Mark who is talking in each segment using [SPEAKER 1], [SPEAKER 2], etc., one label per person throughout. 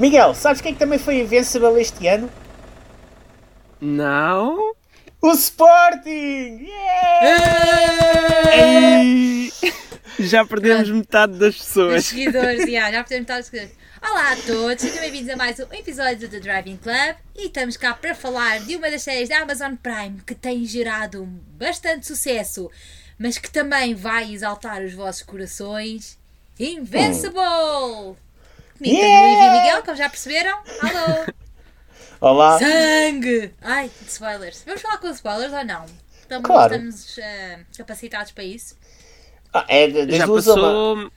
[SPEAKER 1] Miguel, sabes quem é que também foi Invincible este ano?
[SPEAKER 2] Não?
[SPEAKER 1] O Sporting! Yeah!
[SPEAKER 2] Ei! Já perdemos metade das
[SPEAKER 3] Os
[SPEAKER 2] pessoas.
[SPEAKER 3] seguidores, yeah, já podemos estar os seguidores. Olá a todos, sejam bem-vindos a mais um episódio do The Driving Club e estamos cá para falar de uma das séries da Amazon Prime que tem gerado bastante sucesso, mas que também vai exaltar os vossos corações. Invincible! Comigo
[SPEAKER 1] Yeah!
[SPEAKER 3] Miguel, como já perceberam. Alô!
[SPEAKER 1] Olá!
[SPEAKER 3] Sangue! Ai, spoilers. Vamos falar com spoilers ou não? Estamos,
[SPEAKER 1] Claro.
[SPEAKER 3] estamos eh, capacitados para isso?
[SPEAKER 1] Ah, é de-
[SPEAKER 2] Já
[SPEAKER 1] duas uma.
[SPEAKER 2] passou.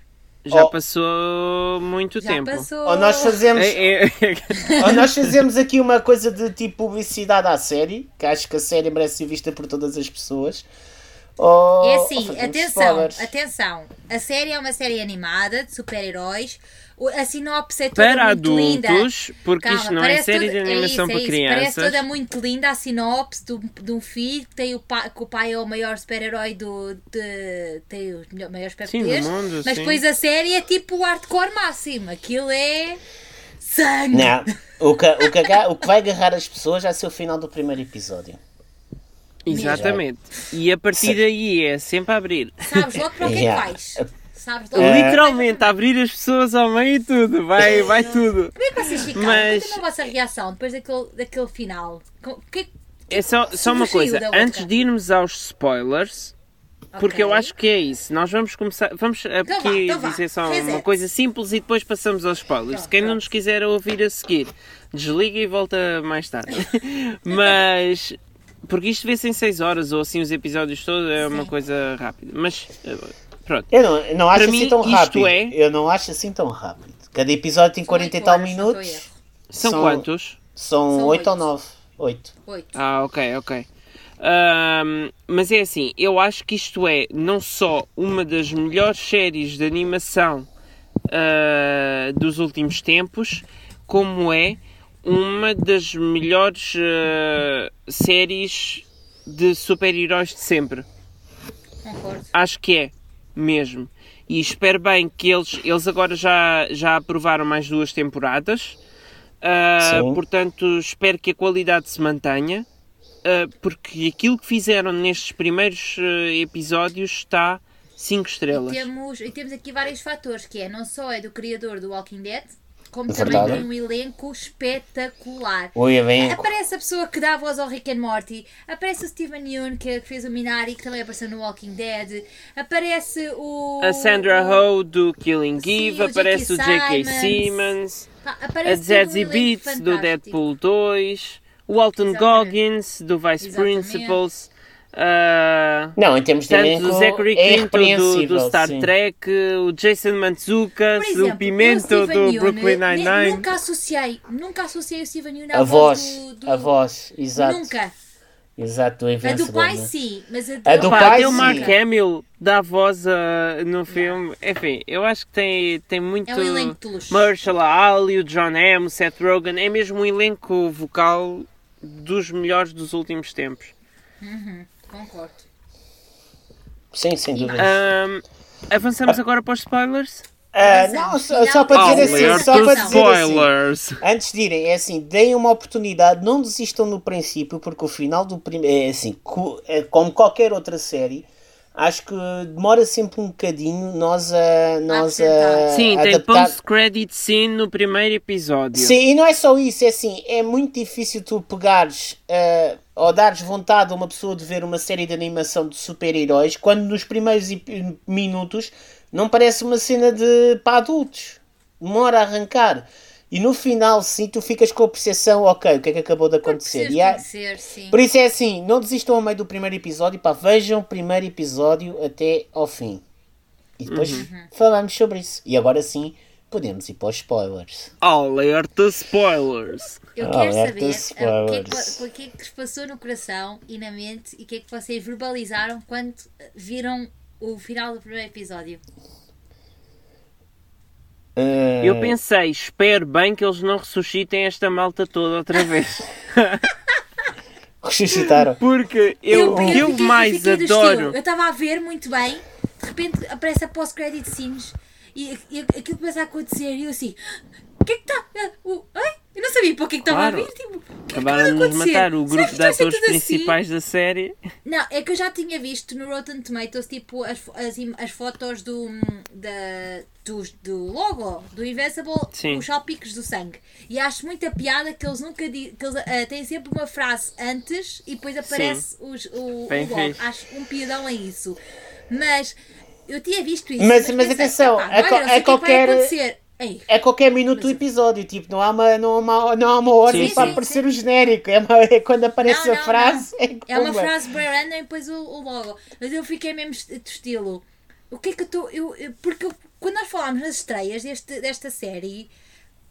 [SPEAKER 2] Já
[SPEAKER 1] Oh.
[SPEAKER 2] passou muito
[SPEAKER 3] Já
[SPEAKER 2] tempo.
[SPEAKER 3] passou.
[SPEAKER 1] Ou nós fazemos,
[SPEAKER 2] É, é-
[SPEAKER 1] ou nós fazemos aqui uma coisa de tipo publicidade à série, que acho que a série merece ser vista por todas as pessoas. Ou,
[SPEAKER 3] É assim,
[SPEAKER 1] fazemos
[SPEAKER 3] atenção,
[SPEAKER 1] spoilers.
[SPEAKER 3] atenção. A série é uma série animada de super-heróis. A sinopse é toda
[SPEAKER 2] Para
[SPEAKER 3] muito linda.
[SPEAKER 2] adultos, porque
[SPEAKER 3] Calma,
[SPEAKER 2] isto não é série
[SPEAKER 3] toda-
[SPEAKER 2] de animação
[SPEAKER 3] é
[SPEAKER 2] para
[SPEAKER 3] isso, é isso. Parece
[SPEAKER 2] crianças.
[SPEAKER 3] toda muito linda a sinopse de um, de um filho que tem o pai, que o pai é o maior super-herói do. De, tem os melhor- maiores
[SPEAKER 2] Sim, do
[SPEAKER 3] superpoderes.
[SPEAKER 2] mundo,
[SPEAKER 3] Mas
[SPEAKER 2] sim.
[SPEAKER 3] depois a série é tipo o hardcore máximo. Aquilo é. Sangue!
[SPEAKER 1] Não, o que, o, que, o que vai agarrar as pessoas vai ser o final do primeiro episódio.
[SPEAKER 2] Exatamente. E a partir daí é sempre a abrir.
[SPEAKER 3] Sabes logo para o que é que vais. Sabes logo.
[SPEAKER 1] É.
[SPEAKER 2] Literalmente, a abrir as pessoas ao meio e tudo. Vai, vai tudo.
[SPEAKER 3] Como é que vocês ficaram?
[SPEAKER 2] Mas-
[SPEAKER 3] Contem a vossa reação depois daquele, daquele final. Com- que-
[SPEAKER 2] É só, só uma coisa, antes de irmos aos spoilers, porque eu acho que é isso. Nós vamos começar. Vamos
[SPEAKER 3] Então vá,
[SPEAKER 2] aqui
[SPEAKER 3] então vá.
[SPEAKER 2] dizer só
[SPEAKER 3] Reset.
[SPEAKER 2] uma coisa simples e depois passamos aos spoilers.
[SPEAKER 3] Pronto,
[SPEAKER 2] Quem não nos quiser ouvir a seguir, desliga e volta mais tarde. Mas. Porque isto vê-se em 6 horas ou assim os episódios todos é uma coisa rápida. Mas eh, pronto.
[SPEAKER 1] Eu não, eu não acho
[SPEAKER 2] Para
[SPEAKER 1] assim
[SPEAKER 2] mim,
[SPEAKER 1] tão rápido.
[SPEAKER 2] é-
[SPEAKER 1] Eu não acho assim tão rápido. Cada episódio tem
[SPEAKER 3] São
[SPEAKER 1] 40 e tal minutos.
[SPEAKER 2] São,
[SPEAKER 1] São-
[SPEAKER 2] quantos?
[SPEAKER 1] São
[SPEAKER 3] São
[SPEAKER 1] 8
[SPEAKER 3] oito.
[SPEAKER 1] ou 9? 8.
[SPEAKER 3] Oito.
[SPEAKER 2] Ah, ok, ok. Ahm, mas é assim, eu acho que isto é não só uma das melhores séries de animação ah, dos últimos tempos, como é uma das melhores ah, séries de super-heróis de sempre.
[SPEAKER 3] Concordo.
[SPEAKER 2] Acho que é, mesmo. E espero bem que eles, eles agora já, já aprovaram mais duas temporadas.
[SPEAKER 1] Sim.
[SPEAKER 2] portanto, espero que a qualidade se mantenha. ah, porque aquilo que fizeram nestes primeiros ah, episódios está 5
[SPEAKER 3] E
[SPEAKER 2] estrelas.
[SPEAKER 3] temos, e temos aqui vários fatores, que é não só é do criador do Walking Dead, como
[SPEAKER 1] É
[SPEAKER 3] também
[SPEAKER 1] verdade.
[SPEAKER 3] tem um elenco espetacular.
[SPEAKER 1] Oi.
[SPEAKER 3] Aparece a pessoa que dá voz ao Rick and Morty, aparece o Steven Yeun, que fez o Minari, que também apareceu no Walking Dead, aparece o...
[SPEAKER 2] A Sandra
[SPEAKER 3] o-
[SPEAKER 2] Ho do Killing
[SPEAKER 3] Sim,
[SPEAKER 2] Eve,
[SPEAKER 3] o
[SPEAKER 2] aparece o
[SPEAKER 3] J.K.
[SPEAKER 2] J.K.
[SPEAKER 3] Simmons.
[SPEAKER 2] Simmons,
[SPEAKER 3] Pá,
[SPEAKER 2] a
[SPEAKER 3] um
[SPEAKER 2] Zazie
[SPEAKER 3] elenco
[SPEAKER 2] Beats do
[SPEAKER 3] fantástico.
[SPEAKER 2] Deadpool 2, o Alton
[SPEAKER 3] Exatamente.
[SPEAKER 2] Goggins do Vice
[SPEAKER 3] Exatamente.
[SPEAKER 2] Principals. Ah,
[SPEAKER 1] Não, em termos de
[SPEAKER 2] Tanto
[SPEAKER 1] elenco,
[SPEAKER 2] o Zachary
[SPEAKER 1] é
[SPEAKER 2] Quinto do, do Star
[SPEAKER 1] sim.
[SPEAKER 2] Trek, o Jason Mantzoukas,
[SPEAKER 3] exemplo,
[SPEAKER 2] o Pimento do
[SPEAKER 3] Yeun,
[SPEAKER 2] Brooklyn
[SPEAKER 3] ne-
[SPEAKER 2] Nine-Nine.
[SPEAKER 3] Nunca associei, nunca associei o Steven Yeun à
[SPEAKER 1] A voz,
[SPEAKER 3] do, do...
[SPEAKER 1] a voz, exato.
[SPEAKER 3] Nunca.
[SPEAKER 1] Exato, do
[SPEAKER 3] A do pai
[SPEAKER 1] né?
[SPEAKER 3] sim, mas a,
[SPEAKER 1] A do
[SPEAKER 2] Pá,
[SPEAKER 1] pai,
[SPEAKER 2] até o
[SPEAKER 1] sim.
[SPEAKER 2] Mark Hamill dá voz ah, no filme. Enfim, eu acho que tem, tem muito.
[SPEAKER 3] É um elenco de luxo.
[SPEAKER 2] Mahershala Ali, o John o Seth Rogen. É mesmo um elenco vocal dos melhores dos últimos tempos.
[SPEAKER 3] Concordo.
[SPEAKER 1] Sim, sem dúvida.
[SPEAKER 2] Ahm, avançamos agora para os spoilers?
[SPEAKER 1] Ah,
[SPEAKER 3] Mas,
[SPEAKER 1] não, só, só para dizer
[SPEAKER 3] Alerta
[SPEAKER 1] assim, só para dizer assim.
[SPEAKER 2] spoilers!
[SPEAKER 1] Antes de irem, é assim, deem uma oportunidade, não desistam no princípio, porque o final do primeiro. É assim, co- é como qualquer outra série, acho que demora sempre um bocadinho nós a. Nós a
[SPEAKER 2] Sim, tem
[SPEAKER 1] adaptar.
[SPEAKER 2] post-credit scene no primeiro episódio.
[SPEAKER 1] Sim, e não é só isso, é assim, é muito difícil tu pegares ah, ou dares vontade a uma pessoa de ver uma série de animação de super-heróis quando nos primeiros minutos não parece uma cena de para adultos. Demora a arrancar. E no final, sim, tu ficas com a percepção, ok, o que é que acabou de acontecer? E há-
[SPEAKER 3] conhecer, sim.
[SPEAKER 1] Por isso é assim, não desistam ao meio do primeiro episódio, pá, vejam o primeiro episódio até ao fim. E depois falamos sobre isso. E agora sim, podemos ir para os spoilers.
[SPEAKER 2] Alerta spoilers!
[SPEAKER 3] Eu quero
[SPEAKER 1] alerta
[SPEAKER 3] saber ah, o que, é que, o que é que vos passou no coração e na mente e o que é que vocês verbalizaram quando viram o final do primeiro episódio.
[SPEAKER 1] Ah,
[SPEAKER 2] Eu pensei, espero bem que eles não ressuscitem esta malta toda outra vez.
[SPEAKER 1] ressuscitaram.
[SPEAKER 2] Porque eu, o que eu
[SPEAKER 3] fiquei-
[SPEAKER 2] mais
[SPEAKER 3] fiquei do
[SPEAKER 2] adoro.
[SPEAKER 3] Eu estava a ver muito bem, de repente aparece a pós-credit scenes e, e aquilo começa a acontecer e eu assim, o que é que está? O, ai, eu não sabia para o que é que estava
[SPEAKER 2] Claro.
[SPEAKER 3] a vir. Tipo, o que é que
[SPEAKER 2] Acabaram de nos matar o grupo de atores
[SPEAKER 3] assim?
[SPEAKER 2] principais da série.
[SPEAKER 3] Não, é que eu já tinha visto no Rotten Tomatoes tipo as, as, as fotos do, da, dos- do logo do Invincible,
[SPEAKER 2] Sim.
[SPEAKER 3] os salpicos do sangue. E acho muita piada que eles nunca di- que eles ah, têm sempre uma frase antes e depois aparece os, o, o
[SPEAKER 2] Bem
[SPEAKER 3] logo.
[SPEAKER 2] fixe.
[SPEAKER 3] Acho um piadão é isso. Mas eu tinha visto isso.
[SPEAKER 1] Mas- mas
[SPEAKER 3] pensei,
[SPEAKER 1] atenção,
[SPEAKER 3] "Epá, olha,
[SPEAKER 1] co-
[SPEAKER 3] não sei o que vai
[SPEAKER 1] qualquer-
[SPEAKER 3] acontecer." Ei,
[SPEAKER 1] É qualquer minuto do episódio, tipo, não há uma, não há uma, não há uma ordem
[SPEAKER 2] Sim,
[SPEAKER 1] para
[SPEAKER 3] sim,
[SPEAKER 1] aparecer o genérico. É, uma- é quando aparece
[SPEAKER 3] Não,
[SPEAKER 1] a
[SPEAKER 3] não,
[SPEAKER 1] frase.
[SPEAKER 3] não.
[SPEAKER 1] É,
[SPEAKER 3] É uma frase bem random e depois o, o logo. Mas eu fiquei mesmo de estilo. O que é que eu estou. Eu- porque eu- quando nós falámos nas estreias deste, desta série,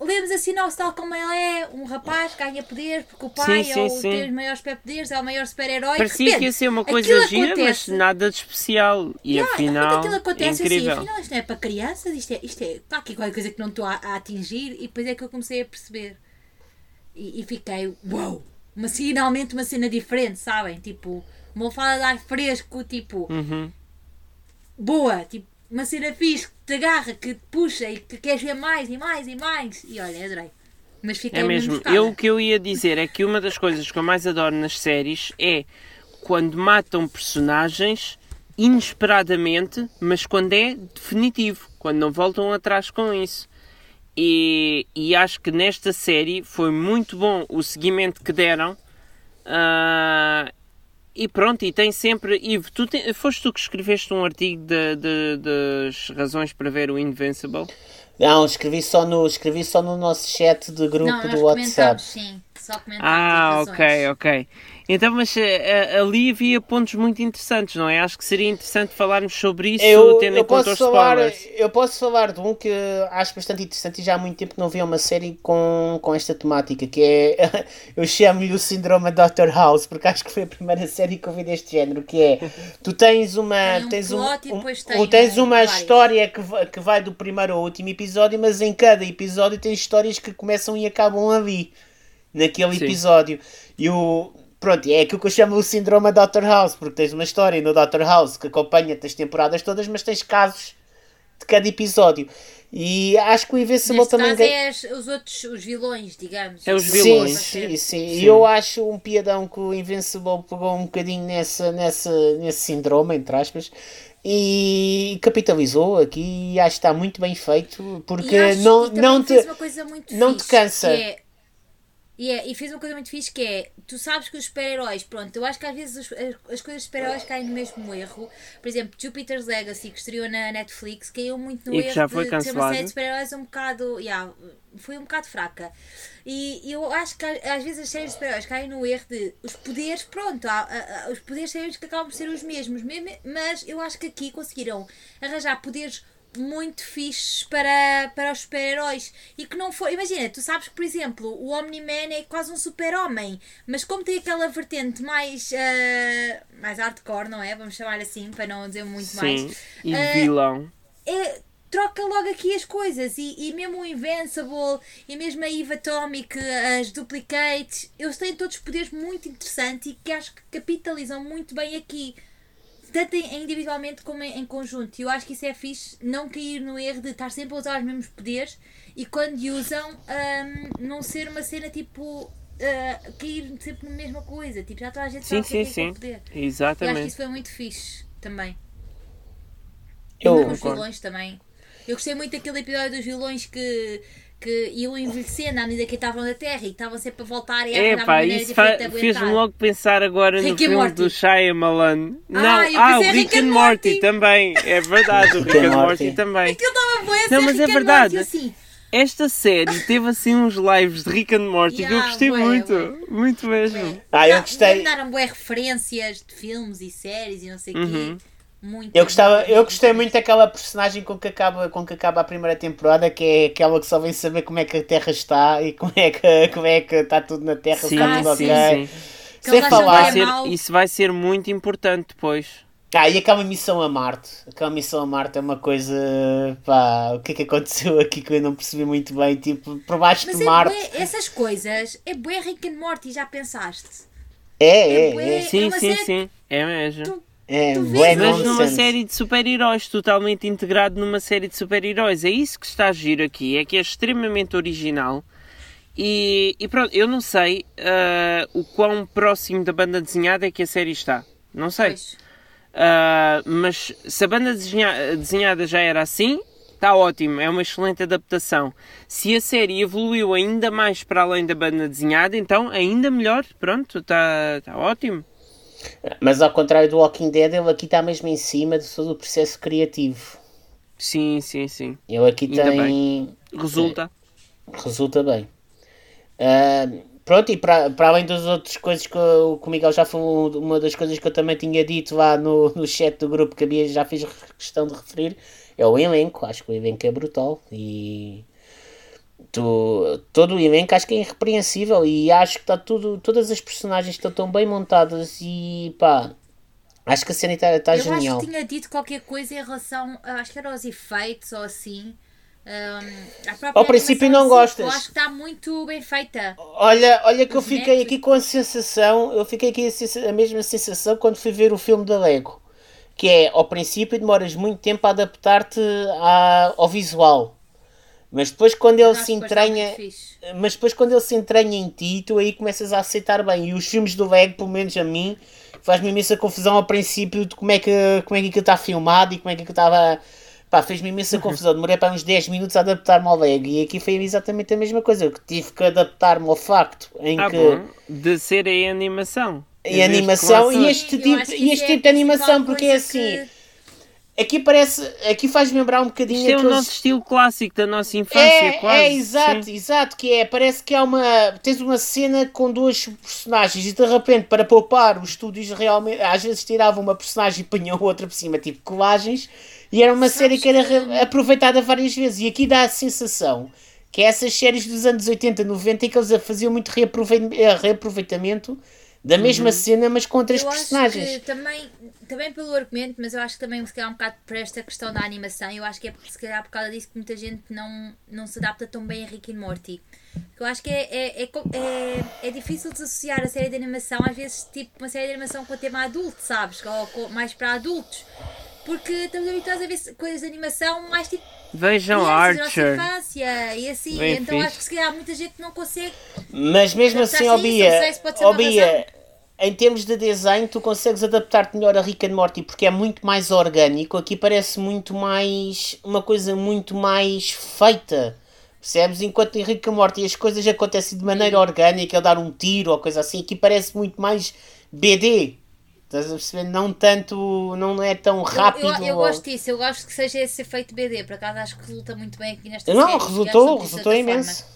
[SPEAKER 3] lemos a sinopse tal como ela é: um rapaz que ganha poderes porque o pai
[SPEAKER 2] Sim,
[SPEAKER 3] é
[SPEAKER 2] sim,
[SPEAKER 3] o,
[SPEAKER 2] sim.
[SPEAKER 3] tem os maiores superpoderes, é o maior super-herói.
[SPEAKER 2] Parecia
[SPEAKER 3] repente,
[SPEAKER 2] que ia ser uma coisa gira, mas
[SPEAKER 3] acontece.
[SPEAKER 2] nada de especial. E
[SPEAKER 3] Yeah,
[SPEAKER 2] afinal,
[SPEAKER 3] aquilo
[SPEAKER 2] é
[SPEAKER 3] acontece
[SPEAKER 2] incrível.
[SPEAKER 3] assim, afinal isto não é para crianças, isto é, isto é está aqui qualquer coisa que não estou a, a atingir e depois é que eu comecei a perceber. E, e fiquei, uau! Uma, finalmente uma cena diferente, sabem? Tipo, uma alfada de ar fresco, tipo,
[SPEAKER 2] Uhum.
[SPEAKER 3] boa, tipo, uma cena fixe que te agarra, que te puxa e que queres ver mais e mais e mais. E olha, adorei. Mas fiquei
[SPEAKER 2] É mesmo.
[SPEAKER 3] chocada.
[SPEAKER 2] Eu o que eu ia dizer é que uma das coisas que eu mais adoro nas séries é quando matam personagens inesperadamente, mas quando é definitivo, quando não voltam atrás com isso. E, e acho que nesta série foi muito bom o seguimento que deram. Ah, e pronto, e tem sempre. Ivo, tu te- foste tu que escreveste um artigo de- de- das razões para ver o Invincible?
[SPEAKER 1] Não, escrevi só, no, escrevi só no nosso chat de grupo
[SPEAKER 3] Não,
[SPEAKER 1] do WhatsApp.
[SPEAKER 3] sim. Só comentámos
[SPEAKER 2] Ah, ok, ok. Então, mas eh, ali havia pontos muito interessantes, não é? Acho que seria interessante falarmos sobre isso,
[SPEAKER 1] Eu,
[SPEAKER 2] tendo
[SPEAKER 1] eu,
[SPEAKER 2] em conta os
[SPEAKER 1] falar,
[SPEAKER 2] spoilers.
[SPEAKER 1] eu posso falar de um que acho bastante interessante e já há muito tempo que não vi uma série com, com esta temática, que é, eu chamo-lhe o síndrome Dr. House, porque acho que foi a primeira série que eu vi deste género, que é, tu tens uma,
[SPEAKER 3] Tem um
[SPEAKER 1] tens, um, um- tens
[SPEAKER 3] um-
[SPEAKER 1] uma história que, que vai do primeiro ao último episódio, mas em cada episódio tens histórias que começam e acabam ali, naquele
[SPEAKER 2] Sim.
[SPEAKER 1] episódio. E o... Pronto, é aquilo que eu chamo o síndrome Dr. House, porque tens uma história no Dr. House que acompanha-te as temporadas todas, mas tens casos de cada episódio. E acho que o Invincible
[SPEAKER 3] Neste
[SPEAKER 1] também.
[SPEAKER 3] caso
[SPEAKER 1] ganha-
[SPEAKER 3] é as- os outros, os vilões, digamos.
[SPEAKER 2] É os vilões.
[SPEAKER 1] Sim, sim, sim. E eu acho um piadão que o Invincible pegou um bocadinho nessa, nessa, nesse síndrome, entre aspas, e capitalizou aqui e acho que está muito bem feito, porque
[SPEAKER 3] E acho-
[SPEAKER 1] não,
[SPEAKER 3] e
[SPEAKER 1] não te.
[SPEAKER 3] fez uma coisa muito
[SPEAKER 1] não te
[SPEAKER 3] fixe,
[SPEAKER 1] cansa.
[SPEAKER 3] que é- e, é- e fez uma coisa muito fixe que é, tu sabes que os super-heróis, pronto, eu acho que às vezes as, as coisas de super-heróis caem no mesmo erro. Por exemplo, Jupiter's Legacy, que estreou na Netflix, caiu muito no
[SPEAKER 2] E
[SPEAKER 3] erro
[SPEAKER 2] já foi
[SPEAKER 3] de, de ser uma série de super-heróis um bocado, yeah, foi um bocado fraca. E eu acho que às vezes as séries de super-heróis caem no erro de os poderes, pronto, há- há- há- os poderes séries que acabam por ser os mesmos, mesmo- mas eu acho que aqui conseguiram arranjar poderes muito fixes para, para os super-heróis e que não foi. Imagina, tu sabes que, por exemplo, o Omni-Man é quase um super-homem, mas como tem aquela vertente mais, ah, mais hardcore, não é? Vamos chamar assim, para não dizer muito
[SPEAKER 2] Sim,
[SPEAKER 3] mais.
[SPEAKER 2] e
[SPEAKER 3] Ah,
[SPEAKER 2] vilão.
[SPEAKER 3] é, troca logo aqui as coisas e, e mesmo o Invincible e mesmo a Eve Atomic, as Duplicates, eles têm todos poderes muito interessantes e que acho que capitalizam muito bem aqui. Tanto individualmente como em, em conjunto. E eu acho que isso é fixe, não cair no erro de estar sempre a usar os mesmos poderes e quando usam, hum, não ser uma cena tipo. ah, cair sempre na mesma coisa. Tipo, já toda a gente
[SPEAKER 2] Sim,
[SPEAKER 3] sabe
[SPEAKER 2] sim, sim.
[SPEAKER 3] poder. Eu acho que
[SPEAKER 2] Exatamente.
[SPEAKER 3] isso foi muito fixe também.
[SPEAKER 1] Eu-
[SPEAKER 3] E os vilões também. Eu gostei muito daquele episódio dos vilões que, que iam envelhecendo à medida que estavam na Terra e que estavam sempre a voltar e a
[SPEAKER 2] É
[SPEAKER 3] arranjar
[SPEAKER 2] pá, isso fez-me logo pensar agora no
[SPEAKER 3] Rick and
[SPEAKER 2] filme
[SPEAKER 3] Morty.
[SPEAKER 2] do Shyamalan. Não,
[SPEAKER 3] eu
[SPEAKER 2] ah, o Rick and Morty também. É verdade, o Rick and Morty
[SPEAKER 1] Morty.
[SPEAKER 2] também.
[SPEAKER 3] Aquilo estava bué a
[SPEAKER 2] Não,
[SPEAKER 3] ser
[SPEAKER 2] mas é
[SPEAKER 3] Rick
[SPEAKER 2] verdade.
[SPEAKER 3] Morty, assim.
[SPEAKER 2] Esta série teve assim uns lives de Rick and Morty que eu
[SPEAKER 3] Yeah,
[SPEAKER 2] gostei
[SPEAKER 3] bué,
[SPEAKER 2] muito.
[SPEAKER 3] bué.
[SPEAKER 2] Muito mesmo.
[SPEAKER 1] Ah, eu gostei.
[SPEAKER 3] Mandaram bué referências de filmes e séries e não sei o
[SPEAKER 2] Uhum.
[SPEAKER 3] quê. Muito.
[SPEAKER 1] Eu, gostava,
[SPEAKER 3] muito,
[SPEAKER 1] eu gostei muito daquela personagem com que, acaba, com que acaba a primeira temporada, que é aquela que só vem saber como é que a Terra está e como é que, como é que está tudo na Terra,
[SPEAKER 2] Sim,
[SPEAKER 1] está tudo
[SPEAKER 2] sim,
[SPEAKER 1] ok.
[SPEAKER 2] sim.
[SPEAKER 3] Que
[SPEAKER 1] Sem falar.
[SPEAKER 3] bué
[SPEAKER 2] Vai ser- isso vai ser muito importante depois.
[SPEAKER 1] Ah, e aquela missão a Marte. Aquela missão a Marte é uma coisa. Pá, o que é que aconteceu aqui que eu não percebi muito bem? Tipo, por baixo
[SPEAKER 3] Mas
[SPEAKER 1] de
[SPEAKER 3] é
[SPEAKER 1] Marte.
[SPEAKER 3] bué, essas coisas, é bué Rick and Morty, já pensaste?
[SPEAKER 1] É,
[SPEAKER 3] é
[SPEAKER 1] é,
[SPEAKER 3] bué-
[SPEAKER 1] é.
[SPEAKER 2] Sim,
[SPEAKER 3] uma
[SPEAKER 2] sim, sim. É mesmo.
[SPEAKER 3] Tu
[SPEAKER 1] É,
[SPEAKER 3] Tu
[SPEAKER 1] bué
[SPEAKER 3] vês,
[SPEAKER 2] Mas numa série de super-heróis, totalmente integrado numa série de super-heróis. É isso que está a giro aqui, é que é extremamente original. E, e pronto, eu não sei ah, o quão próximo da banda desenhada é que a série está. Não sei. Ah, mas se a banda desenha- desenhada já era assim, está ótimo, é uma excelente adaptação. Se a série evoluiu ainda mais para além da banda desenhada, então ainda melhor. Pronto, está está ótimo.
[SPEAKER 1] Mas ao contrário do Walking Dead, ele aqui está mesmo em cima de todo o processo criativo.
[SPEAKER 2] Sim, sim, sim.
[SPEAKER 1] Ele aqui
[SPEAKER 2] Ainda
[SPEAKER 1] tem.
[SPEAKER 2] Resulta.
[SPEAKER 1] Resulta bem. Ah, pronto, e para, para além das outras coisas que, o- que o Miguel já foi uma das coisas que eu também tinha dito lá no, no chat do grupo que havia, já fiz questão de referir, é o elenco. Acho que o elenco é brutal e tu, todo o elenco acho que é irrepreensível e acho que está tudo, todas as personagens estão tão bem montadas e pá, acho que a cena está,
[SPEAKER 3] Eu
[SPEAKER 1] genial.
[SPEAKER 3] acho que tinha dito qualquer coisa em relação, acho que era aos efeitos ou assim. Própria
[SPEAKER 1] Ao princípio não
[SPEAKER 3] si,
[SPEAKER 1] gostas.
[SPEAKER 3] Eu acho que está muito bem feita.
[SPEAKER 1] Olha, olha que eu
[SPEAKER 3] Os
[SPEAKER 1] fiquei
[SPEAKER 3] bonecos.
[SPEAKER 1] aqui com a sensação, eu fiquei aqui a, a mesma sensação quando fui ver o filme da Lego, que é, ao princípio demoras muito tempo a adaptar-te ao visual, mas depois quando ele se entranha, mas depois quando ele se entranha em ti, tu aí começas a aceitar bem, e os filmes do Lego, pelo menos a mim, faz-me imensa confusão ao princípio de como é que, como é que está filmado e como é que estava... Pá, fez-me imensa
[SPEAKER 3] Uhum.
[SPEAKER 1] confusão. Demorei para uns 10 minutos a adaptar-me ao Lego. E aqui foi exatamente a mesma coisa. Eu tive que adaptar-me ao facto em
[SPEAKER 2] Ah,
[SPEAKER 1] que.
[SPEAKER 2] bom. De ser em animação.
[SPEAKER 1] Em animação e este tipo, e este
[SPEAKER 3] é
[SPEAKER 1] tipo de animação, porque é assim.
[SPEAKER 3] que-
[SPEAKER 1] Aqui parece. Aqui faz-me lembrar um bocadinho
[SPEAKER 2] Isto é o nosso estilo clássico da nossa infância,
[SPEAKER 1] É,
[SPEAKER 2] quase.
[SPEAKER 1] é, exato,
[SPEAKER 2] sim.
[SPEAKER 1] exato, que é, parece que há uma, tens uma cena com dois personagens e de repente para poupar os estúdios realmente, às vezes tiravam uma personagem e punham outra por cima, tipo colagens, e era uma série que era re- aproveitada várias vezes, e aqui dá a sensação que essas séries dos anos 80, 90 em que eles faziam muito reaprove- reaproveitamento da mesma cena, mas com outras
[SPEAKER 3] Eu acho
[SPEAKER 1] personagens.
[SPEAKER 3] que também, também pelo argumento, mas eu acho que também se calhar um bocado por esta questão da animação, eu acho que é se calhar por causa disso que muita gente não, não se adapta tão bem a Rick and Morty. Eu acho que é, é, é, é, é difícil desassociar a série de animação, às vezes tipo uma série de animação com tema adulto, sabes? Ou com- mais para adultos. Porque estamos habituados a ver coisas de animação mais tipo
[SPEAKER 2] Vejam Archer.
[SPEAKER 3] infância e assim.
[SPEAKER 2] Bem
[SPEAKER 3] então
[SPEAKER 2] fixe.
[SPEAKER 3] acho que se calhar muita gente não consegue.
[SPEAKER 1] Mas mesmo assim,
[SPEAKER 3] a
[SPEAKER 1] ó Bia, ó Bia, em termos de design, tu consegues adaptar-te melhor a Rick and Morty porque é muito mais orgânico. Aqui parece muito mais. uma coisa muito mais feita. Percebes? Enquanto em Rick and Morty as coisas acontecem de maneira orgânica, ele dar um tiro ou coisa assim, aqui parece muito mais BD. Estás a perceber? Não tanto. não é tão
[SPEAKER 3] Eu-
[SPEAKER 1] rápido.
[SPEAKER 3] Eu, eu
[SPEAKER 1] ou-
[SPEAKER 3] gosto disso, eu gosto que seja esse efeito BD, por acaso acho que resulta muito bem aqui nesta
[SPEAKER 1] Não,
[SPEAKER 3] série.
[SPEAKER 1] resultou, resultou imenso.
[SPEAKER 3] forma.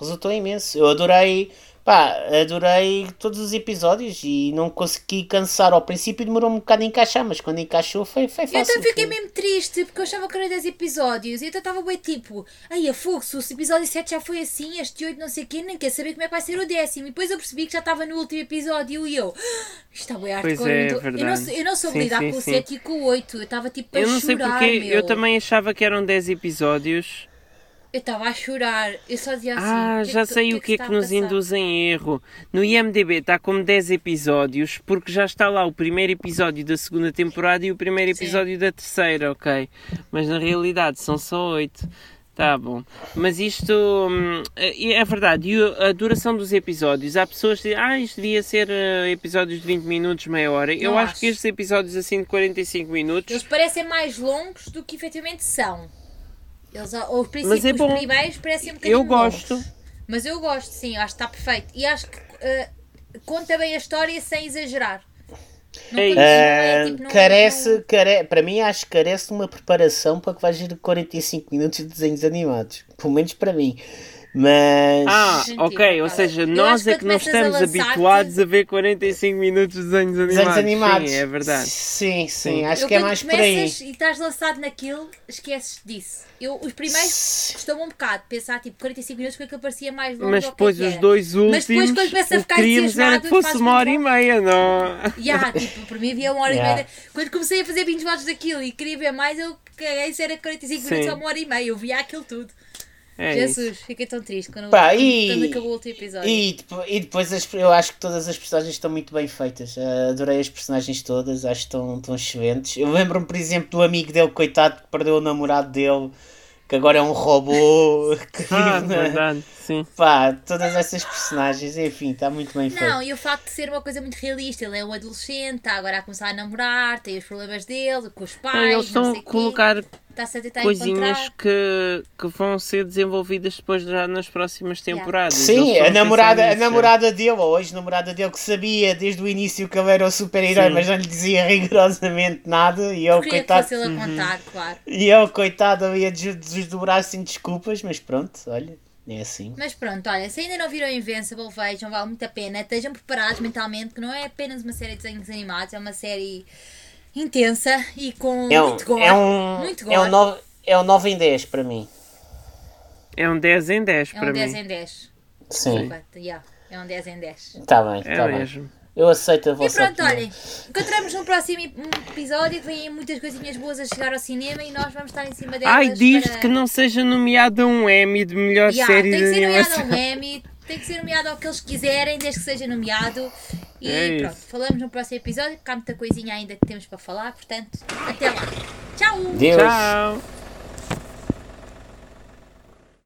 [SPEAKER 1] Resultou imenso. Eu adorei, pá, adorei todos os episódios e não consegui cansar. Ao princípio demorou um bocado a encaixar, mas quando encaixou foi, foi
[SPEAKER 3] Eu
[SPEAKER 1] fácil.
[SPEAKER 3] então fiquei
[SPEAKER 1] foi.
[SPEAKER 3] mesmo triste porque eu achava que era 10 episódios e então estava bem tipo, ai a fogo, se o episódio 7 já foi assim, este 8 não sei o quê, nem quer saber como é que vai ser o décimo. E depois eu percebi que já estava no último episódio e eu, "Ah, isto está bem hardcore.
[SPEAKER 2] Pois é,
[SPEAKER 3] eu, eu, não, eu não soube
[SPEAKER 2] Sim,
[SPEAKER 3] lidar
[SPEAKER 2] sim,
[SPEAKER 3] com o
[SPEAKER 2] sim.
[SPEAKER 3] 7 e com o 8, eu estava tipo a
[SPEAKER 2] Eu não sei
[SPEAKER 3] chorar,
[SPEAKER 2] porque,
[SPEAKER 3] meu.
[SPEAKER 2] eu também achava que eram 10 episódios.
[SPEAKER 3] Eu estava a chorar, eu só dizia assim,
[SPEAKER 2] Ah,
[SPEAKER 3] "O que é
[SPEAKER 2] já
[SPEAKER 3] que-
[SPEAKER 2] sei o que é que
[SPEAKER 3] a
[SPEAKER 2] nos
[SPEAKER 3] passar?"
[SPEAKER 2] induz em erro. No IMDB está como 10 episódios, porque já está lá o primeiro episódio da segunda temporada e o primeiro
[SPEAKER 3] Sim.
[SPEAKER 2] episódio da terceira, ok? Mas na realidade são só 8. Tá bom. Mas isto hum, é é verdade. E a duração dos episódios, há pessoas que dizem, ah, isto devia ser eh, episódios de 20 minutos, meia hora. Eu acho
[SPEAKER 3] acho.
[SPEAKER 2] que estes episódios assim de 45 minutos.
[SPEAKER 3] Eles parecem mais longos do que efetivamente são. Eles, os princípios,
[SPEAKER 2] Mas é
[SPEAKER 3] primeiros parecem um bocadinho
[SPEAKER 2] Eu gosto.
[SPEAKER 3] longos. Mas eu gosto, sim, acho que está perfeito. E acho que eh, conta bem a história sem exagerar. Não
[SPEAKER 2] É
[SPEAKER 3] é,
[SPEAKER 1] Ah,
[SPEAKER 3] tipo, não-
[SPEAKER 1] carece,
[SPEAKER 3] não-
[SPEAKER 1] care... para mim acho que carece de uma preparação para que vais ver 45 minutos de desenhos animados. Pelo menos para mim. Mas.
[SPEAKER 2] Ah,
[SPEAKER 3] Sentido,
[SPEAKER 2] ok, ou seja, nós
[SPEAKER 3] que
[SPEAKER 2] é que não
[SPEAKER 3] a
[SPEAKER 2] estamos habituados a ver 45 minutos de desenhos animados.
[SPEAKER 1] desenhos animados.
[SPEAKER 2] Sim, é verdade.
[SPEAKER 1] Sim, sim,
[SPEAKER 2] Sim.
[SPEAKER 1] acho
[SPEAKER 3] Eu
[SPEAKER 1] que é mais por aí.
[SPEAKER 3] começas e estás lançado naquilo, esqueces disso. Eu, os primeiros custam um bocado pensar, tipo, 45 minutos porque aquilo parecia mais longo
[SPEAKER 2] Mas
[SPEAKER 3] que
[SPEAKER 2] depois
[SPEAKER 3] é que
[SPEAKER 2] os
[SPEAKER 3] era.
[SPEAKER 2] dois últimos,
[SPEAKER 3] Mas depois quando começa a ficar
[SPEAKER 2] que queríamos era que fosse uma hora e meia, não?
[SPEAKER 3] Yeah, tipo, para mim havia uma hora
[SPEAKER 1] Yeah.
[SPEAKER 3] e meia. Quando comecei a fazer 20 votos daquilo e queria ver mais, eu caguei se era 45
[SPEAKER 2] Sim.
[SPEAKER 3] minutos ou uma hora e meia. Eu via aquilo tudo.
[SPEAKER 2] É
[SPEAKER 3] Jesus,
[SPEAKER 2] isso.
[SPEAKER 3] fiquei tão triste quando,
[SPEAKER 1] Pá, e-
[SPEAKER 3] quando acabou o último episódio.
[SPEAKER 1] E, depo- e depois as- eu acho que todas as personagens estão muito bem feitas. Ah, adorei as personagens todas, acho que estão, estão excelentes. Eu lembro-me, por exemplo, do amigo dele, coitado, que perdeu o namorado dele, que agora é um robô. Que
[SPEAKER 2] Ah,
[SPEAKER 1] vive na-
[SPEAKER 2] verdade, sim.
[SPEAKER 1] Pá, todas essas personagens, enfim, está muito bem feito.
[SPEAKER 3] Não, e o facto de ser uma coisa muito realista, ele é um adolescente, está agora a começar a namorar, tem os problemas dele, com os pais,
[SPEAKER 2] Não, eles estão a
[SPEAKER 3] quê,
[SPEAKER 2] colocar
[SPEAKER 3] está-se a tentar
[SPEAKER 2] coisinhas
[SPEAKER 3] encontrar.
[SPEAKER 2] que, que vão ser desenvolvidas depois já nas próximas temporadas.
[SPEAKER 1] Sim, a namorada, a
[SPEAKER 2] nisso,
[SPEAKER 1] namorada dele, ou a ex-namorada dele, que sabia desde o início que ele era o super-herói, mas não lhe dizia rigorosamente nada, e
[SPEAKER 3] Queria que
[SPEAKER 1] coitado,
[SPEAKER 3] fosse ele a contar, claro.
[SPEAKER 1] e ele, coitado, ali a des- desdobrar-se em desculpas, mas pronto, olha, é assim.
[SPEAKER 3] Mas pronto, olha, se ainda não viram Invincible, vejam, vale muito a pena. Estejam preparados mentalmente, que não é apenas uma série de desenhos animados, é uma série intensa e com
[SPEAKER 1] É um,
[SPEAKER 3] muito gore.
[SPEAKER 1] é um,
[SPEAKER 3] muito
[SPEAKER 1] é um,
[SPEAKER 3] gore.
[SPEAKER 1] 9, é um 9 em 10 para mim.
[SPEAKER 2] É um 10 em 10
[SPEAKER 3] É
[SPEAKER 2] para
[SPEAKER 3] um 10
[SPEAKER 2] mim.
[SPEAKER 3] em 10.
[SPEAKER 1] Sim,
[SPEAKER 3] Desculpa, yeah, é um 10 em 10.
[SPEAKER 1] está bem,
[SPEAKER 2] É
[SPEAKER 1] está bem.
[SPEAKER 2] mesmo.
[SPEAKER 1] Eu aceito a
[SPEAKER 3] E
[SPEAKER 1] vossa
[SPEAKER 3] pronto,
[SPEAKER 1] opinião.
[SPEAKER 3] olhem, encontramos no próximo episódio que vêm muitas coisinhas boas a chegar ao cinema e nós vamos estar em cima delas.
[SPEAKER 2] Ai, diz
[SPEAKER 3] para...
[SPEAKER 2] que não seja nomeado a um Emmy de melhor
[SPEAKER 3] Yeah,
[SPEAKER 2] série
[SPEAKER 3] tem que ser nomeado
[SPEAKER 2] animação.
[SPEAKER 3] ao Emmy, tem que ser nomeado ao que eles quiserem, desde que seja nomeado. E
[SPEAKER 2] É
[SPEAKER 3] pronto,
[SPEAKER 2] isso.
[SPEAKER 3] falamos no próximo episódio, porque há muita coisinha ainda que temos para falar, portanto, até lá. Tchau!
[SPEAKER 1] Deus.
[SPEAKER 2] Tchau.